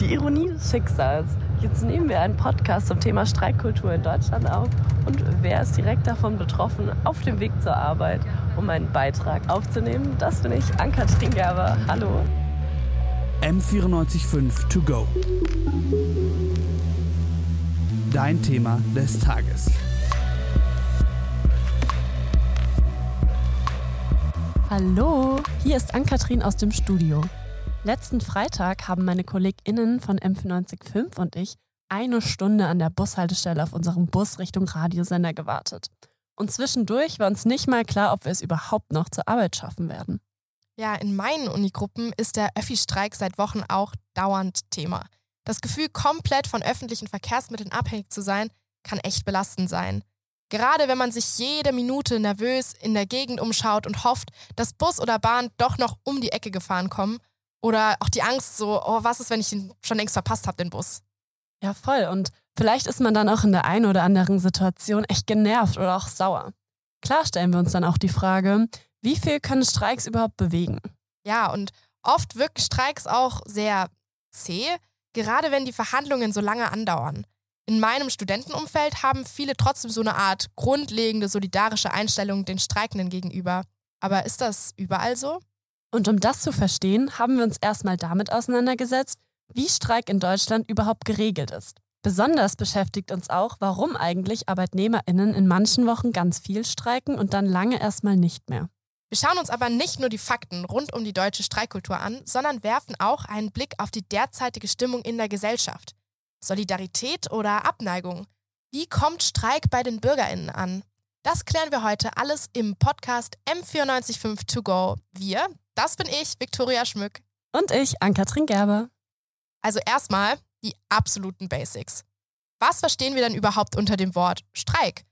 Die Ironie des Schicksals. Jetzt nehmen wir einen Podcast zum Thema Streikkultur in Deutschland auf und wer ist direkt davon betroffen auf dem Weg zur Arbeit, um einen Beitrag aufzunehmen? Das bin ich, Ann-Kathrin Gerber. Hallo. M945 To Go. Dein Thema des Tages. Hallo, hier ist Ann-Kathrin aus dem Studio. Letzten Freitag haben meine KollegInnen von M945 und ich eine Stunde an der Bushaltestelle auf unserem Bus Richtung Radiosender gewartet. Und zwischendurch war uns nicht mal klar, ob wir es überhaupt noch zur Arbeit schaffen werden. Ja, in meinen Unigruppen ist der Öffi-Streik seit Wochen auch dauernd Thema. Das Gefühl, komplett von öffentlichen Verkehrsmitteln abhängig zu sein, kann echt belastend sein. Gerade wenn man sich jede Minute nervös in der Gegend umschaut und hofft, dass Bus oder Bahn doch noch um die Ecke gefahren kommen oder auch die Angst so, oh, was ist, wenn ich ihn schon längst verpasst habe, den Bus? Ja, voll. Und vielleicht ist man dann auch in der einen oder anderen Situation echt genervt oder auch sauer. Klar stellen wir uns dann auch die Frage, wie viel können Streiks überhaupt bewegen? Ja, und oft wirken Streiks auch sehr zäh, gerade wenn die Verhandlungen so lange andauern. In meinem Studentenumfeld haben viele trotzdem so eine Art grundlegende solidarische Einstellung den Streikenden gegenüber. Aber ist das überall so? Und um das zu verstehen, haben wir uns erstmal damit auseinandergesetzt, wie Streik in Deutschland überhaupt geregelt ist. Besonders beschäftigt uns auch, warum eigentlich Arbeitnehmerinnen in manchen Wochen ganz viel streiken und dann lange erstmal nicht mehr. Wir schauen uns aber nicht nur die Fakten rund um die deutsche Streikkultur an, sondern werfen auch einen Blick auf die derzeitige Stimmung in der Gesellschaft. Solidarität oder Abneigung? Wie kommt Streik bei den Bürgerinnen an? Das klären wir heute alles im Podcast M945 To Go. Wir, das bin ich, Viktoria Schmück. Und ich, Ann-Kathrin Gerber. Also erstmal die absoluten Basics. Was verstehen wir denn überhaupt unter dem Wort Streik?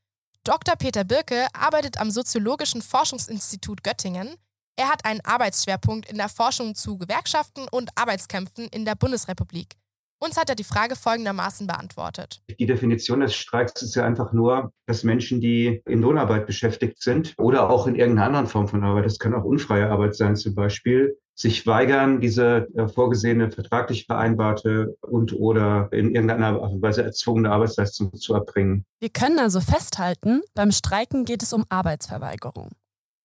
Dr. Peter Birke arbeitet am Soziologischen Forschungsinstitut Göttingen. Er hat einen Arbeitsschwerpunkt in der Forschung zu Gewerkschaften und Arbeitskämpfen in der Bundesrepublik. Uns hat er die Frage folgendermaßen beantwortet. Die Definition des Streiks ist ja einfach nur, dass Menschen, die in Lohnarbeit beschäftigt sind oder auch in irgendeiner anderen Form von Arbeit, das kann auch unfreie Arbeit sein zum Beispiel, sich weigern, diese äh, vorgesehene vertraglich vereinbarte und oder in irgendeiner Weise erzwungene Arbeitsleistung zu erbringen. Wir können also festhalten, beim Streiken geht es um Arbeitsverweigerung.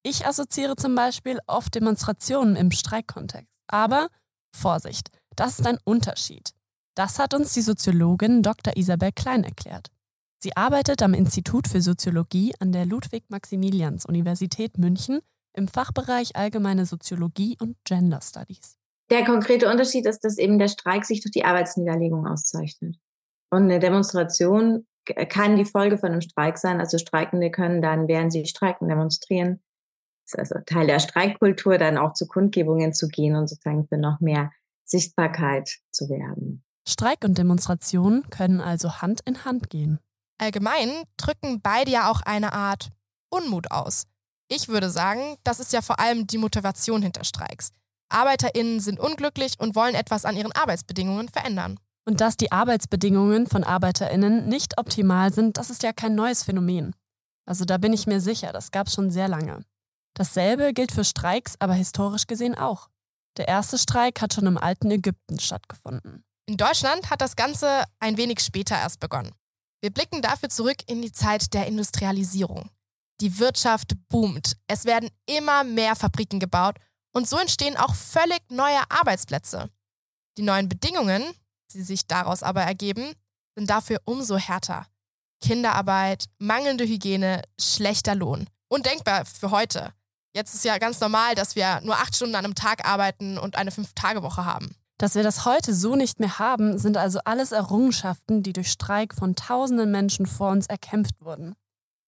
Ich assoziiere zum Beispiel oft Demonstrationen im Streikkontext. Aber Vorsicht, das ist ein Unterschied. Das hat uns die Soziologin Dr. Isabel Klein erklärt. Sie arbeitet am Institut für Soziologie an der Ludwig-Maximilians-Universität München im Fachbereich Allgemeine Soziologie und Gender Studies. Der konkrete Unterschied ist, dass eben der Streik sich durch die Arbeitsniederlegung auszeichnet. Und eine Demonstration kann die Folge von einem Streik sein. Also Streikende können dann, während sie streiken, demonstrieren. Das ist also Teil der Streikkultur, dann auch zu Kundgebungen zu gehen und sozusagen für noch mehr Sichtbarkeit zu werben. Streik und Demonstration können also Hand in Hand gehen. Allgemein drücken beide ja auch eine Art Unmut aus. Ich würde sagen, das ist ja vor allem die Motivation hinter Streiks. ArbeiterInnen sind unglücklich und wollen etwas an ihren Arbeitsbedingungen verändern. Und dass die Arbeitsbedingungen von ArbeiterInnen nicht optimal sind, das ist ja kein neues Phänomen. Also da bin ich mir sicher, das gab es schon sehr lange. Dasselbe gilt für Streiks, aber historisch gesehen auch. Der erste Streik hat schon im alten Ägypten stattgefunden. In Deutschland hat das Ganze ein wenig später erst begonnen. Wir blicken dafür zurück in die Zeit der Industrialisierung. Die Wirtschaft boomt, es werden immer mehr Fabriken gebaut und so entstehen auch völlig neue Arbeitsplätze. Die neuen Bedingungen, die sich daraus aber ergeben, sind dafür umso härter. Kinderarbeit, mangelnde Hygiene, schlechter Lohn. Undenkbar für heute. Jetzt ist ja ganz normal, dass wir nur acht Stunden an einem Tag arbeiten und eine Fünf-Tage-Woche haben. Dass wir das heute so nicht mehr haben, sind also alles Errungenschaften, die durch Streik von tausenden Menschen vor uns erkämpft wurden.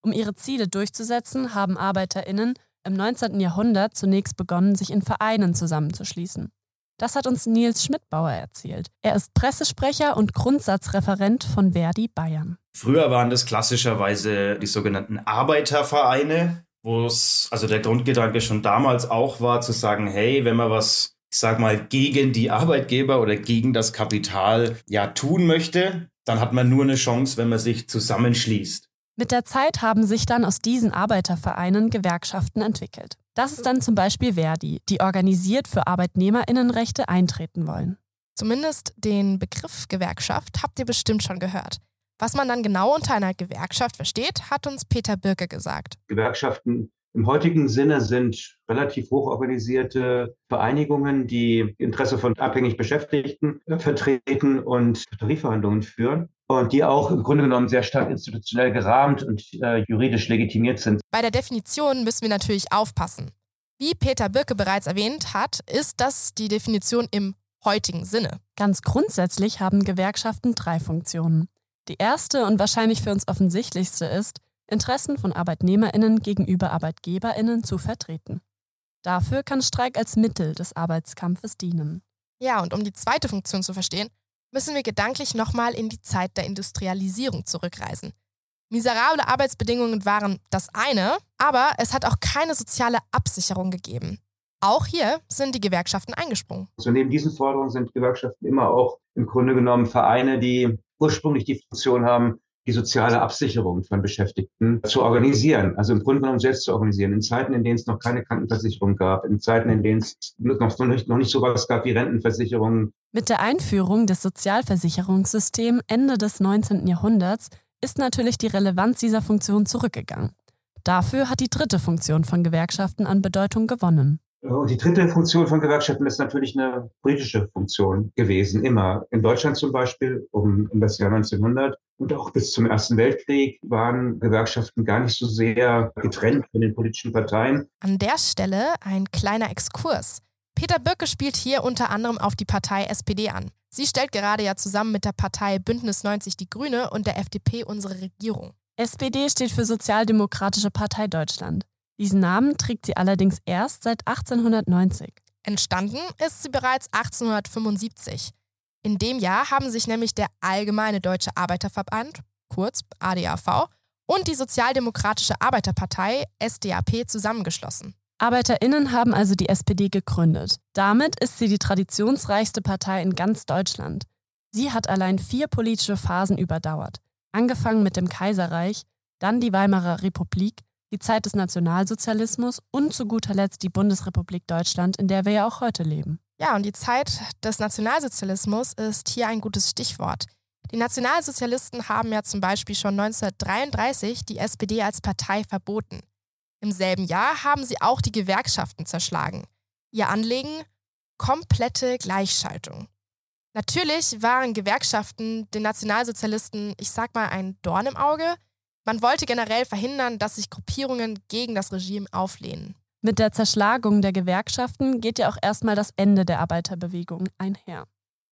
Um ihre Ziele durchzusetzen, haben Arbeiterinnen im 19. Jahrhundert zunächst begonnen, sich in Vereinen zusammenzuschließen. Das hat uns Nils Schmidbauer erzählt. Er ist Pressesprecher und Grundsatzreferent von Verdi Bayern. Früher waren das klassischerweise die sogenannten Arbeitervereine, wo es, also der Grundgedanke schon damals auch war, zu sagen, hey, wenn man was ich sag mal, gegen die Arbeitgeber oder gegen das Kapital ja tun möchte, dann hat man nur eine Chance, wenn man sich zusammenschließt. Mit der Zeit haben sich dann aus diesen Arbeitervereinen Gewerkschaften entwickelt. Das ist dann zum Beispiel Verdi, die organisiert für Arbeitnehmerinnenrechte eintreten wollen. Zumindest den Begriff Gewerkschaft habt ihr bestimmt schon gehört. Was man dann genau unter einer Gewerkschaft versteht, hat uns Peter Birke gesagt. Gewerkschaften im heutigen Sinne sind relativ hochorganisierte Vereinigungen, die Interesse von abhängig Beschäftigten vertreten und Tarifverhandlungen führen und die auch im Grunde genommen sehr stark institutionell gerahmt und äh, juridisch legitimiert sind. Bei der Definition müssen wir natürlich aufpassen. Wie Peter Birke bereits erwähnt hat, ist das die Definition im heutigen Sinne. Ganz grundsätzlich haben Gewerkschaften drei Funktionen. Die erste und wahrscheinlich für uns offensichtlichste ist, Interessen von Arbeitnehmerinnen gegenüber Arbeitgeberinnen zu vertreten. Dafür kann Streik als Mittel des Arbeitskampfes dienen. Ja, und um die zweite Funktion zu verstehen, müssen wir gedanklich nochmal in die Zeit der Industrialisierung zurückreisen. Miserable Arbeitsbedingungen waren das eine, aber es hat auch keine soziale Absicherung gegeben. Auch hier sind die Gewerkschaften eingesprungen. So neben diesen Forderungen sind Gewerkschaften immer auch im Grunde genommen Vereine, die ursprünglich die Funktion haben, die soziale Absicherung von Beschäftigten zu organisieren, also im Grunde genommen selbst zu organisieren, in Zeiten, in denen es noch keine Krankenversicherung gab, in Zeiten, in denen es noch, nicht, noch nicht so was gab wie Rentenversicherungen. Mit der Einführung des Sozialversicherungssystems Ende des 19. Jahrhunderts ist natürlich die Relevanz dieser Funktion zurückgegangen. Dafür hat die dritte Funktion von Gewerkschaften an Bedeutung gewonnen. Und die dritte Funktion von Gewerkschaften ist natürlich eine politische Funktion gewesen, immer. In Deutschland zum Beispiel um, um das Jahr 1900 und auch bis zum Ersten Weltkrieg waren Gewerkschaften gar nicht so sehr getrennt von den politischen Parteien. An der Stelle ein kleiner Exkurs. Peter Böcke spielt hier unter anderem auf die Partei SPD an. Sie stellt gerade ja zusammen mit der Partei Bündnis 90 Die Grüne und der FDP unsere Regierung. SPD steht für Sozialdemokratische Partei Deutschland. Diesen Namen trägt sie allerdings erst seit 1890. Entstanden ist sie bereits 1875. In dem Jahr haben sich nämlich der Allgemeine Deutsche Arbeiterverband, kurz ADAV, und die Sozialdemokratische Arbeiterpartei, SDAP, zusammengeschlossen. ArbeiterInnen haben also die SPD gegründet. Damit ist sie die traditionsreichste Partei in ganz Deutschland. Sie hat allein vier politische Phasen überdauert. Angefangen mit dem Kaiserreich, dann die Weimarer Republik, die Zeit des Nationalsozialismus und zu guter Letzt die Bundesrepublik Deutschland, in der wir ja auch heute leben. Ja, und die Zeit des Nationalsozialismus ist hier ein gutes Stichwort. Die Nationalsozialisten haben ja zum Beispiel schon 1933 die SPD als Partei verboten. Im selben Jahr haben sie auch die Gewerkschaften zerschlagen. Ihr Anliegen? Komplette Gleichschaltung. Natürlich waren Gewerkschaften den Nationalsozialisten, ich sag mal, ein Dorn im Auge, man wollte generell verhindern, dass sich Gruppierungen gegen das Regime auflehnen. Mit der Zerschlagung der Gewerkschaften geht ja auch erstmal das Ende der Arbeiterbewegung einher.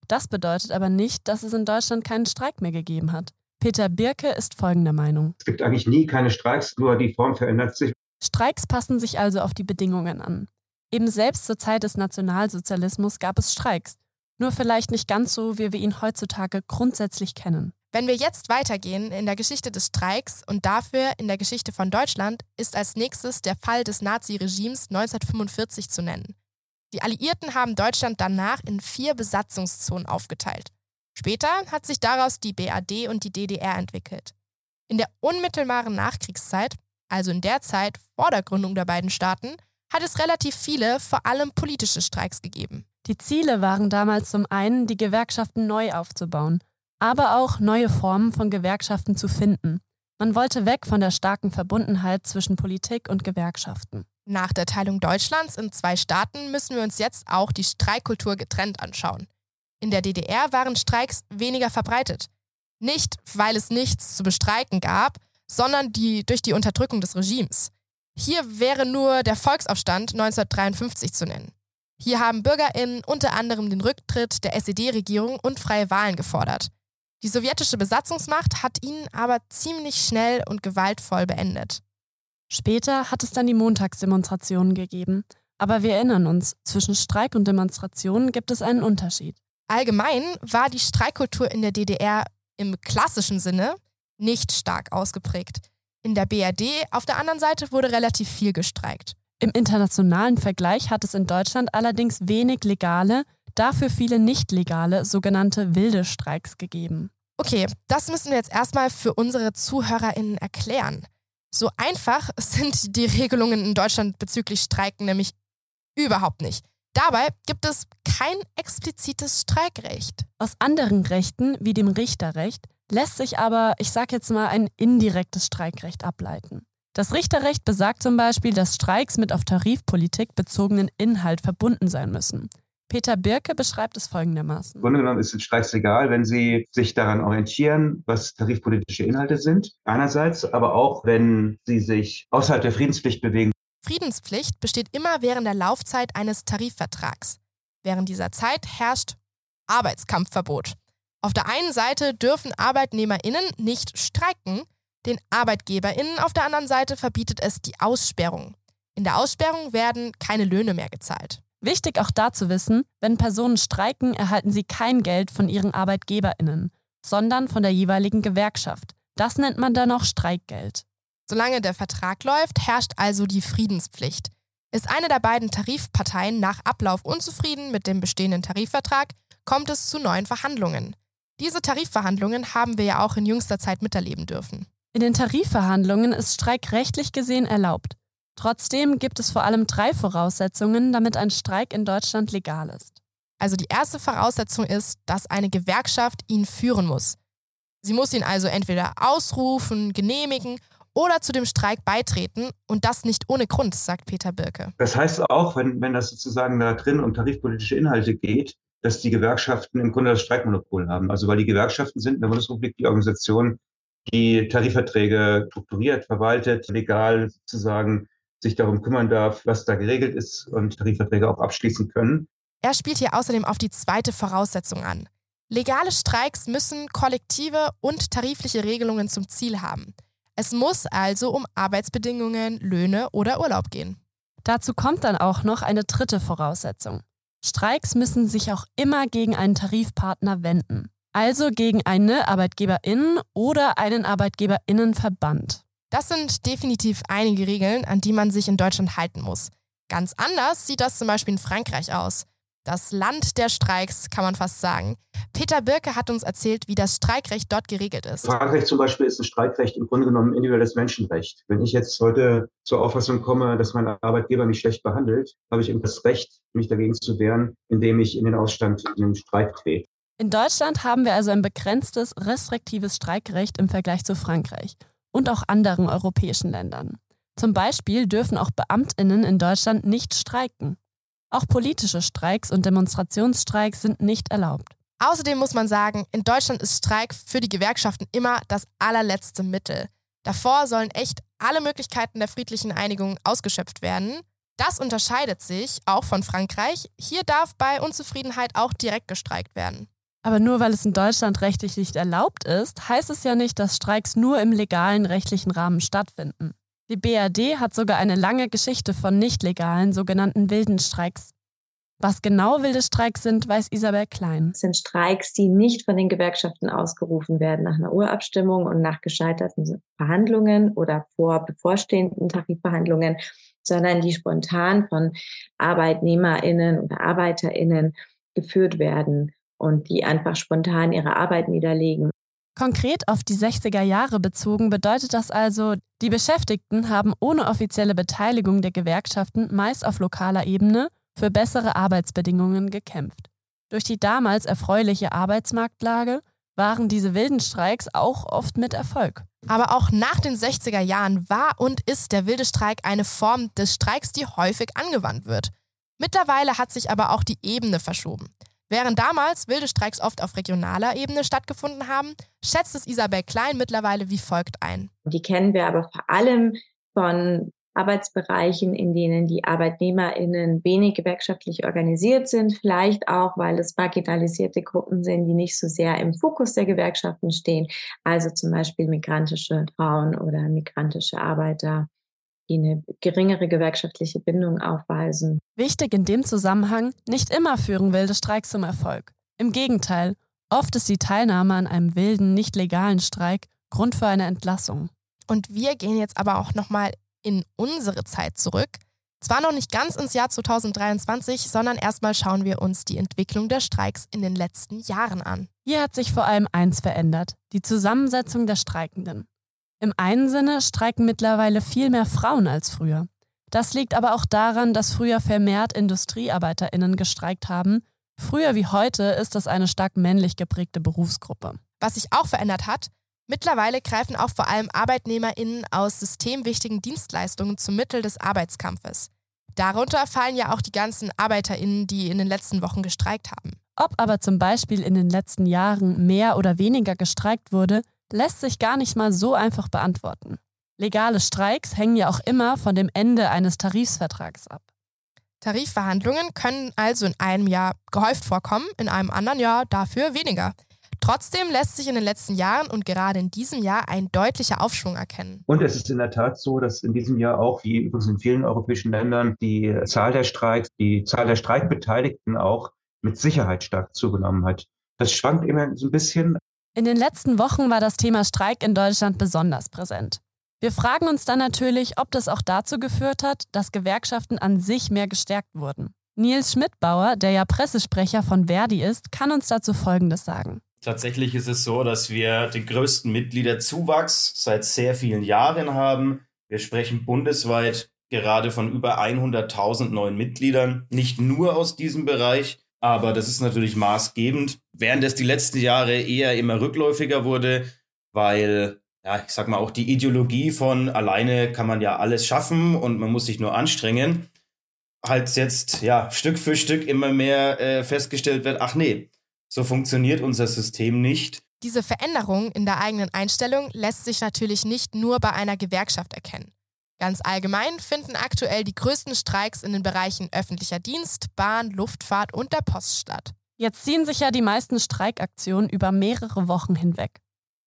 Das bedeutet aber nicht, dass es in Deutschland keinen Streik mehr gegeben hat. Peter Birke ist folgender Meinung. Es gibt eigentlich nie keine Streiks, nur die Form verändert sich. Streiks passen sich also auf die Bedingungen an. Eben selbst zur Zeit des Nationalsozialismus gab es Streiks, nur vielleicht nicht ganz so, wie wir ihn heutzutage grundsätzlich kennen. Wenn wir jetzt weitergehen in der Geschichte des Streiks und dafür in der Geschichte von Deutschland, ist als nächstes der Fall des Naziregimes 1945 zu nennen. Die Alliierten haben Deutschland danach in vier Besatzungszonen aufgeteilt. Später hat sich daraus die BAD und die DDR entwickelt. In der unmittelbaren Nachkriegszeit, also in der Zeit vor der Gründung der beiden Staaten, hat es relativ viele, vor allem politische Streiks gegeben. Die Ziele waren damals zum einen, die Gewerkschaften neu aufzubauen aber auch neue Formen von Gewerkschaften zu finden. Man wollte weg von der starken Verbundenheit zwischen Politik und Gewerkschaften. Nach der Teilung Deutschlands in zwei Staaten müssen wir uns jetzt auch die Streikkultur getrennt anschauen. In der DDR waren Streiks weniger verbreitet. Nicht, weil es nichts zu bestreiken gab, sondern die, durch die Unterdrückung des Regimes. Hier wäre nur der Volksaufstand 1953 zu nennen. Hier haben BürgerInnen unter anderem den Rücktritt der SED-Regierung und freie Wahlen gefordert. Die sowjetische Besatzungsmacht hat ihn aber ziemlich schnell und gewaltvoll beendet. Später hat es dann die Montagsdemonstrationen gegeben. Aber wir erinnern uns, zwischen Streik und Demonstrationen gibt es einen Unterschied. Allgemein war die Streikkultur in der DDR im klassischen Sinne nicht stark ausgeprägt. In der BRD auf der anderen Seite wurde relativ viel gestreikt. Im internationalen Vergleich hat es in Deutschland allerdings wenig legale, dafür viele nicht legale, sogenannte wilde Streiks gegeben. Okay, das müssen wir jetzt erstmal für unsere ZuhörerInnen erklären. So einfach sind die Regelungen in Deutschland bezüglich Streiken nämlich überhaupt nicht. Dabei gibt es kein explizites Streikrecht. Aus anderen Rechten, wie dem Richterrecht, lässt sich aber, ich sag jetzt mal, ein indirektes Streikrecht ableiten. Das Richterrecht besagt zum Beispiel, dass Streiks mit auf Tarifpolitik bezogenen Inhalt verbunden sein müssen. Peter Birke beschreibt es folgendermaßen. Im Grunde genommen ist es Streiks legal, wenn sie sich daran orientieren, was tarifpolitische Inhalte sind. Einerseits, aber auch, wenn sie sich außerhalb der Friedenspflicht bewegen. Friedenspflicht besteht immer während der Laufzeit eines Tarifvertrags. Während dieser Zeit herrscht Arbeitskampfverbot. Auf der einen Seite dürfen ArbeitnehmerInnen nicht streiken, den ArbeitgeberInnen auf der anderen Seite verbietet es die Aussperrung. In der Aussperrung werden keine Löhne mehr gezahlt. Wichtig auch da zu wissen, wenn Personen streiken, erhalten sie kein Geld von ihren ArbeitgeberInnen, sondern von der jeweiligen Gewerkschaft. Das nennt man dann auch Streikgeld. Solange der Vertrag läuft, herrscht also die Friedenspflicht. Ist eine der beiden Tarifparteien nach Ablauf unzufrieden mit dem bestehenden Tarifvertrag, kommt es zu neuen Verhandlungen. Diese Tarifverhandlungen haben wir ja auch in jüngster Zeit miterleben dürfen. In den Tarifverhandlungen ist Streik rechtlich gesehen erlaubt. Trotzdem gibt es vor allem drei Voraussetzungen, damit ein Streik in Deutschland legal ist. Also die erste Voraussetzung ist, dass eine Gewerkschaft ihn führen muss. Sie muss ihn also entweder ausrufen, genehmigen oder zu dem Streik beitreten und das nicht ohne Grund, sagt Peter Birke. Das heißt auch, wenn, wenn das sozusagen da drin um tarifpolitische Inhalte geht, dass die Gewerkschaften im Grunde das Streikmonopol haben. Also weil die Gewerkschaften sind in der Bundesrepublik die Organisation, die Tarifverträge strukturiert, verwaltet, legal sozusagen sich darum kümmern darf, was da geregelt ist und Tarifverträge auch abschließen können. Er spielt hier außerdem auf die zweite Voraussetzung an. Legale Streiks müssen kollektive und tarifliche Regelungen zum Ziel haben. Es muss also um Arbeitsbedingungen, Löhne oder Urlaub gehen. Dazu kommt dann auch noch eine dritte Voraussetzung. Streiks müssen sich auch immer gegen einen Tarifpartner wenden, also gegen eine Arbeitgeberin oder einen Arbeitgeberinnenverband. Das sind definitiv einige Regeln, an die man sich in Deutschland halten muss. Ganz anders sieht das zum Beispiel in Frankreich aus. Das Land der Streiks, kann man fast sagen. Peter Birke hat uns erzählt, wie das Streikrecht dort geregelt ist. Frankreich zum Beispiel ist ein Streikrecht im Grunde genommen individuelles Menschenrecht. Wenn ich jetzt heute zur Auffassung komme, dass mein Arbeitgeber mich schlecht behandelt, habe ich eben das Recht, mich dagegen zu wehren, indem ich in den Ausstand, in den Streik trete. In Deutschland haben wir also ein begrenztes, restriktives Streikrecht im Vergleich zu Frankreich und auch anderen europäischen Ländern. Zum Beispiel dürfen auch Beamtinnen in Deutschland nicht streiken. Auch politische Streiks und Demonstrationsstreiks sind nicht erlaubt. Außerdem muss man sagen, in Deutschland ist Streik für die Gewerkschaften immer das allerletzte Mittel. Davor sollen echt alle Möglichkeiten der friedlichen Einigung ausgeschöpft werden. Das unterscheidet sich auch von Frankreich. Hier darf bei Unzufriedenheit auch direkt gestreikt werden. Aber nur weil es in Deutschland rechtlich nicht erlaubt ist, heißt es ja nicht, dass Streiks nur im legalen rechtlichen Rahmen stattfinden. Die BRD hat sogar eine lange Geschichte von nicht legalen sogenannten wilden Streiks. Was genau wilde Streiks sind, weiß Isabel Klein. Es sind Streiks, die nicht von den Gewerkschaften ausgerufen werden nach einer Urabstimmung und nach gescheiterten Verhandlungen oder vor bevorstehenden Tarifverhandlungen, sondern die spontan von Arbeitnehmerinnen oder Arbeiterinnen geführt werden und die einfach spontan ihre Arbeit niederlegen. Konkret auf die 60er Jahre bezogen bedeutet das also, die Beschäftigten haben ohne offizielle Beteiligung der Gewerkschaften meist auf lokaler Ebene für bessere Arbeitsbedingungen gekämpft. Durch die damals erfreuliche Arbeitsmarktlage waren diese wilden Streiks auch oft mit Erfolg. Aber auch nach den 60er Jahren war und ist der wilde Streik eine Form des Streiks, die häufig angewandt wird. Mittlerweile hat sich aber auch die Ebene verschoben. Während damals wilde Streiks oft auf regionaler Ebene stattgefunden haben, schätzt es Isabel Klein mittlerweile wie folgt ein. Die kennen wir aber vor allem von Arbeitsbereichen, in denen die ArbeitnehmerInnen wenig gewerkschaftlich organisiert sind, vielleicht auch, weil es marginalisierte Gruppen sind, die nicht so sehr im Fokus der Gewerkschaften stehen, also zum Beispiel migrantische Frauen oder migrantische Arbeiter die eine geringere gewerkschaftliche Bindung aufweisen. Wichtig in dem Zusammenhang, nicht immer führen wilde Streiks zum Erfolg. Im Gegenteil, oft ist die Teilnahme an einem wilden, nicht legalen Streik Grund für eine Entlassung. Und wir gehen jetzt aber auch nochmal in unsere Zeit zurück. Zwar noch nicht ganz ins Jahr 2023, sondern erstmal schauen wir uns die Entwicklung der Streiks in den letzten Jahren an. Hier hat sich vor allem eins verändert, die Zusammensetzung der Streikenden. Im einen Sinne streiken mittlerweile viel mehr Frauen als früher. Das liegt aber auch daran, dass früher vermehrt IndustriearbeiterInnen gestreikt haben. Früher wie heute ist das eine stark männlich geprägte Berufsgruppe. Was sich auch verändert hat, mittlerweile greifen auch vor allem ArbeitnehmerInnen aus systemwichtigen Dienstleistungen zum Mittel des Arbeitskampfes. Darunter fallen ja auch die ganzen ArbeiterInnen, die in den letzten Wochen gestreikt haben. Ob aber zum Beispiel in den letzten Jahren mehr oder weniger gestreikt wurde, lässt sich gar nicht mal so einfach beantworten. Legale Streiks hängen ja auch immer von dem Ende eines Tarifsvertrags ab. Tarifverhandlungen können also in einem Jahr gehäuft vorkommen, in einem anderen Jahr dafür weniger. Trotzdem lässt sich in den letzten Jahren und gerade in diesem Jahr ein deutlicher Aufschwung erkennen. Und es ist in der Tat so, dass in diesem Jahr auch, wie übrigens in vielen europäischen Ländern, die Zahl der Streiks, die Zahl der Streikbeteiligten auch mit Sicherheit stark zugenommen hat. Das schwankt immer so ein bisschen. In den letzten Wochen war das Thema Streik in Deutschland besonders präsent. Wir fragen uns dann natürlich, ob das auch dazu geführt hat, dass Gewerkschaften an sich mehr gestärkt wurden. Nils Schmidbauer, der ja Pressesprecher von Verdi ist, kann uns dazu Folgendes sagen. Tatsächlich ist es so, dass wir den größten Mitgliederzuwachs seit sehr vielen Jahren haben. Wir sprechen bundesweit gerade von über 100.000 neuen Mitgliedern, nicht nur aus diesem Bereich, aber das ist natürlich maßgebend, während es die letzten Jahre eher immer rückläufiger wurde, weil ja, ich sag mal, auch die Ideologie von alleine kann man ja alles schaffen und man muss sich nur anstrengen, halt jetzt ja Stück für Stück immer mehr äh, festgestellt wird, ach nee, so funktioniert unser System nicht. Diese Veränderung in der eigenen Einstellung lässt sich natürlich nicht nur bei einer Gewerkschaft erkennen. Ganz allgemein finden aktuell die größten Streiks in den Bereichen öffentlicher Dienst, Bahn, Luftfahrt und der Post statt. Jetzt ziehen sich ja die meisten Streikaktionen über mehrere Wochen hinweg.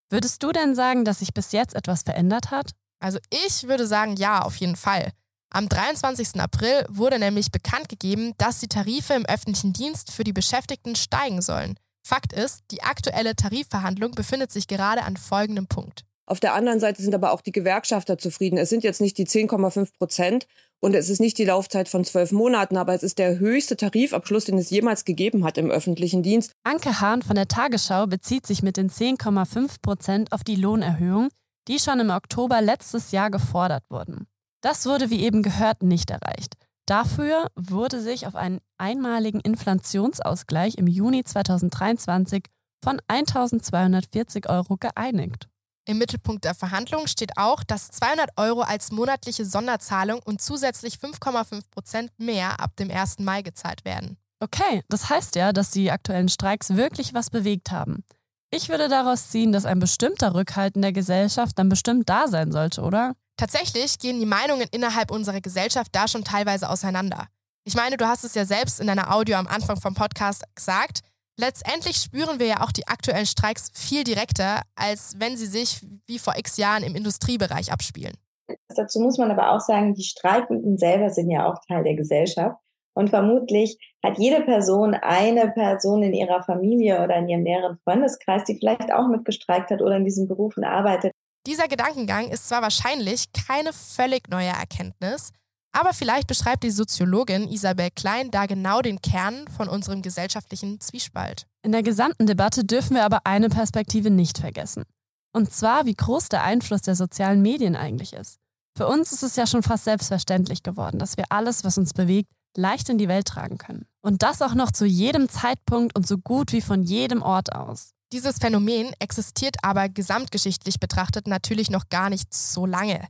Würdest du denn sagen, dass sich bis jetzt etwas verändert hat? Also ich würde sagen, ja, auf jeden Fall. Am 23. April wurde nämlich bekannt gegeben, dass die Tarife im öffentlichen Dienst für die Beschäftigten steigen sollen. Fakt ist, die aktuelle Tarifverhandlung befindet sich gerade an folgendem Punkt. Auf der anderen Seite sind aber auch die Gewerkschafter zufrieden. Es sind jetzt nicht die 10,5 Prozent und es ist nicht die Laufzeit von zwölf Monaten, aber es ist der höchste Tarifabschluss, den es jemals gegeben hat im öffentlichen Dienst. Anke Hahn von der Tagesschau bezieht sich mit den 10,5 Prozent auf die Lohnerhöhung, die schon im Oktober letztes Jahr gefordert wurden. Das wurde wie eben gehört nicht erreicht. Dafür wurde sich auf einen einmaligen Inflationsausgleich im Juni 2023 von 1240 Euro geeinigt. Im Mittelpunkt der Verhandlungen steht auch, dass 200 Euro als monatliche Sonderzahlung und zusätzlich 5,5 Prozent mehr ab dem 1. Mai gezahlt werden. Okay, das heißt ja, dass die aktuellen Streiks wirklich was bewegt haben. Ich würde daraus ziehen, dass ein bestimmter Rückhalt in der Gesellschaft dann bestimmt da sein sollte, oder? Tatsächlich gehen die Meinungen innerhalb unserer Gesellschaft da schon teilweise auseinander. Ich meine, du hast es ja selbst in deiner Audio am Anfang vom Podcast gesagt, Letztendlich spüren wir ja auch die aktuellen Streiks viel direkter, als wenn sie sich wie vor x Jahren im Industriebereich abspielen. Dazu muss man aber auch sagen, die Streikenden selber sind ja auch Teil der Gesellschaft. Und vermutlich hat jede Person eine Person in ihrer Familie oder in ihrem näheren Freundeskreis, die vielleicht auch mitgestreikt hat oder in diesen Berufen arbeitet. Dieser Gedankengang ist zwar wahrscheinlich keine völlig neue Erkenntnis, aber vielleicht beschreibt die Soziologin Isabel Klein da genau den Kern von unserem gesellschaftlichen Zwiespalt. In der gesamten Debatte dürfen wir aber eine Perspektive nicht vergessen. Und zwar, wie groß der Einfluss der sozialen Medien eigentlich ist. Für uns ist es ja schon fast selbstverständlich geworden, dass wir alles, was uns bewegt, leicht in die Welt tragen können. Und das auch noch zu jedem Zeitpunkt und so gut wie von jedem Ort aus. Dieses Phänomen existiert aber gesamtgeschichtlich betrachtet natürlich noch gar nicht so lange.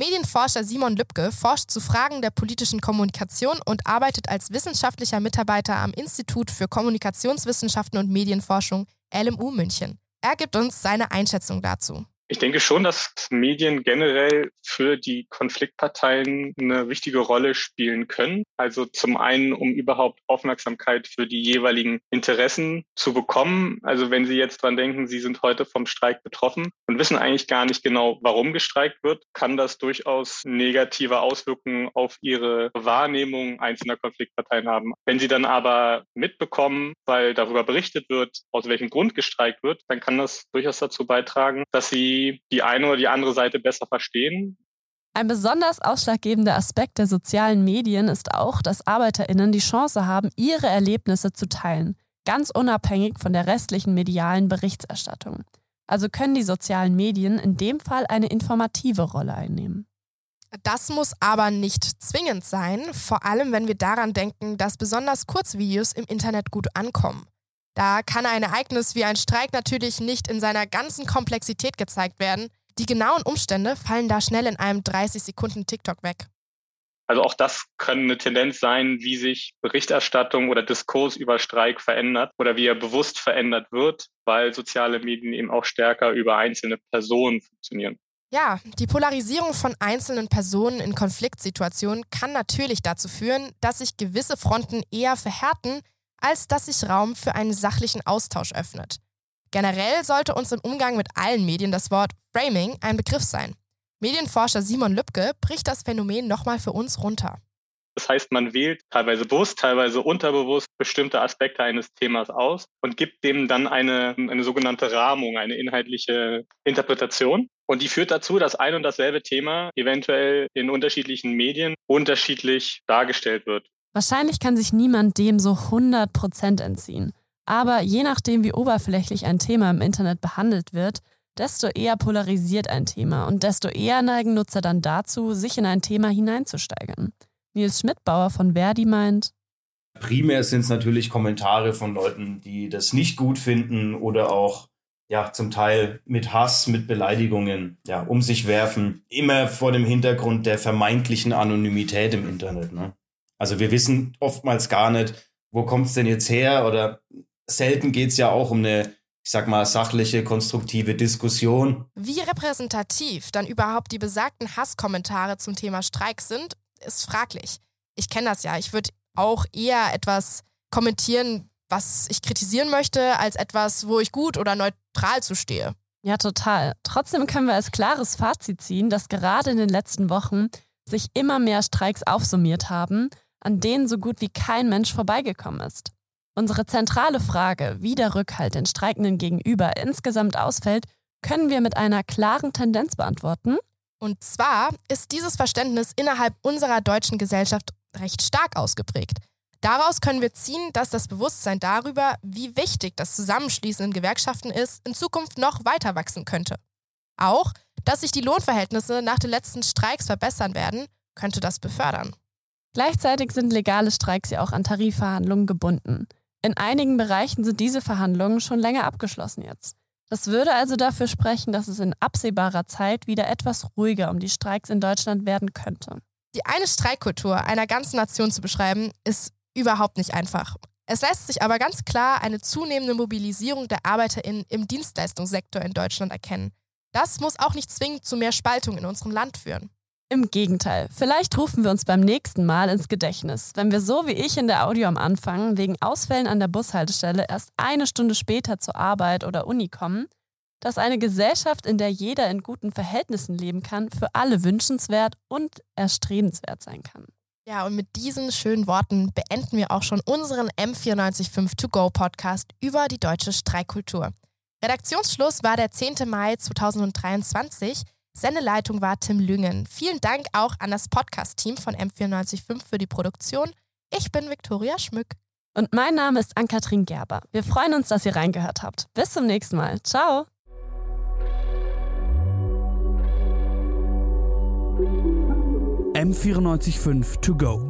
Medienforscher Simon Lübke forscht zu Fragen der politischen Kommunikation und arbeitet als wissenschaftlicher Mitarbeiter am Institut für Kommunikationswissenschaften und Medienforschung LMU München. Er gibt uns seine Einschätzung dazu. Ich denke schon, dass Medien generell für die Konfliktparteien eine wichtige Rolle spielen können. Also zum einen, um überhaupt Aufmerksamkeit für die jeweiligen Interessen zu bekommen. Also wenn Sie jetzt dran denken, Sie sind heute vom Streik betroffen und wissen eigentlich gar nicht genau, warum gestreikt wird, kann das durchaus negative Auswirkungen auf Ihre Wahrnehmung einzelner Konfliktparteien haben. Wenn Sie dann aber mitbekommen, weil darüber berichtet wird, aus welchem Grund gestreikt wird, dann kann das durchaus dazu beitragen, dass Sie die eine oder die andere Seite besser verstehen. Ein besonders ausschlaggebender Aspekt der sozialen Medien ist auch, dass Arbeiterinnen die Chance haben, ihre Erlebnisse zu teilen, ganz unabhängig von der restlichen medialen Berichterstattung. Also können die sozialen Medien in dem Fall eine informative Rolle einnehmen. Das muss aber nicht zwingend sein, vor allem wenn wir daran denken, dass besonders Kurzvideos im Internet gut ankommen. Da kann ein Ereignis wie ein Streik natürlich nicht in seiner ganzen Komplexität gezeigt werden. Die genauen Umstände fallen da schnell in einem 30 Sekunden TikTok weg. Also auch das kann eine Tendenz sein, wie sich Berichterstattung oder Diskurs über Streik verändert oder wie er bewusst verändert wird, weil soziale Medien eben auch stärker über einzelne Personen funktionieren. Ja, die Polarisierung von einzelnen Personen in Konfliktsituationen kann natürlich dazu führen, dass sich gewisse Fronten eher verhärten, als dass sich Raum für einen sachlichen Austausch öffnet. Generell sollte uns im Umgang mit allen Medien das Wort Framing ein Begriff sein. Medienforscher Simon Lübke bricht das Phänomen nochmal für uns runter. Das heißt, man wählt teilweise bewusst, teilweise unterbewusst bestimmte Aspekte eines Themas aus und gibt dem dann eine, eine sogenannte Rahmung, eine inhaltliche Interpretation. Und die führt dazu, dass ein und dasselbe Thema eventuell in unterschiedlichen Medien unterschiedlich dargestellt wird. Wahrscheinlich kann sich niemand dem so 100% entziehen. Aber je nachdem, wie oberflächlich ein Thema im Internet behandelt wird, desto eher polarisiert ein Thema und desto eher neigen Nutzer dann dazu, sich in ein Thema hineinzusteigern. Nils Schmidtbauer von Verdi meint, Primär sind es natürlich Kommentare von Leuten, die das nicht gut finden oder auch ja zum Teil mit Hass, mit Beleidigungen ja, um sich werfen. Immer vor dem Hintergrund der vermeintlichen Anonymität im Internet. Ne? Also wir wissen oftmals gar nicht, wo kommt es denn jetzt her oder selten geht es ja auch um eine ich sag mal, sachliche, konstruktive Diskussion. Wie repräsentativ dann überhaupt die besagten Hasskommentare zum Thema Streik sind, ist fraglich. Ich kenne das ja. Ich würde auch eher etwas kommentieren, was ich kritisieren möchte, als etwas, wo ich gut oder neutral zustehe. Ja, total. Trotzdem können wir als klares Fazit ziehen, dass gerade in den letzten Wochen sich immer mehr Streiks aufsummiert haben, an denen so gut wie kein Mensch vorbeigekommen ist. Unsere zentrale Frage, wie der Rückhalt den Streikenden gegenüber insgesamt ausfällt, können wir mit einer klaren Tendenz beantworten. Und zwar ist dieses Verständnis innerhalb unserer deutschen Gesellschaft recht stark ausgeprägt. Daraus können wir ziehen, dass das Bewusstsein darüber, wie wichtig das Zusammenschließen in Gewerkschaften ist, in Zukunft noch weiter wachsen könnte. Auch, dass sich die Lohnverhältnisse nach den letzten Streiks verbessern werden, könnte das befördern. Gleichzeitig sind legale Streiks ja auch an Tarifverhandlungen gebunden. In einigen Bereichen sind diese Verhandlungen schon länger abgeschlossen jetzt. Das würde also dafür sprechen, dass es in absehbarer Zeit wieder etwas ruhiger um die Streiks in Deutschland werden könnte. Die eine Streikkultur einer ganzen Nation zu beschreiben, ist überhaupt nicht einfach. Es lässt sich aber ganz klar eine zunehmende Mobilisierung der ArbeiterInnen im Dienstleistungssektor in Deutschland erkennen. Das muss auch nicht zwingend zu mehr Spaltung in unserem Land führen. Im Gegenteil, vielleicht rufen wir uns beim nächsten Mal ins Gedächtnis, wenn wir so wie ich in der Audio am Anfang wegen Ausfällen an der Bushaltestelle erst eine Stunde später zur Arbeit oder Uni kommen, dass eine Gesellschaft, in der jeder in guten Verhältnissen leben kann, für alle wünschenswert und erstrebenswert sein kann. Ja, und mit diesen schönen Worten beenden wir auch schon unseren M945 To Go Podcast über die deutsche Streikkultur. Redaktionsschluss war der 10. Mai 2023. Sendeleitung war Tim Lüngen. Vielen Dank auch an das Podcast-Team von M945 für die Produktion. Ich bin Viktoria Schmück. Und mein Name ist Ann-Kathrin Gerber. Wir freuen uns, dass ihr reingehört habt. Bis zum nächsten Mal. Ciao. M945 To Go.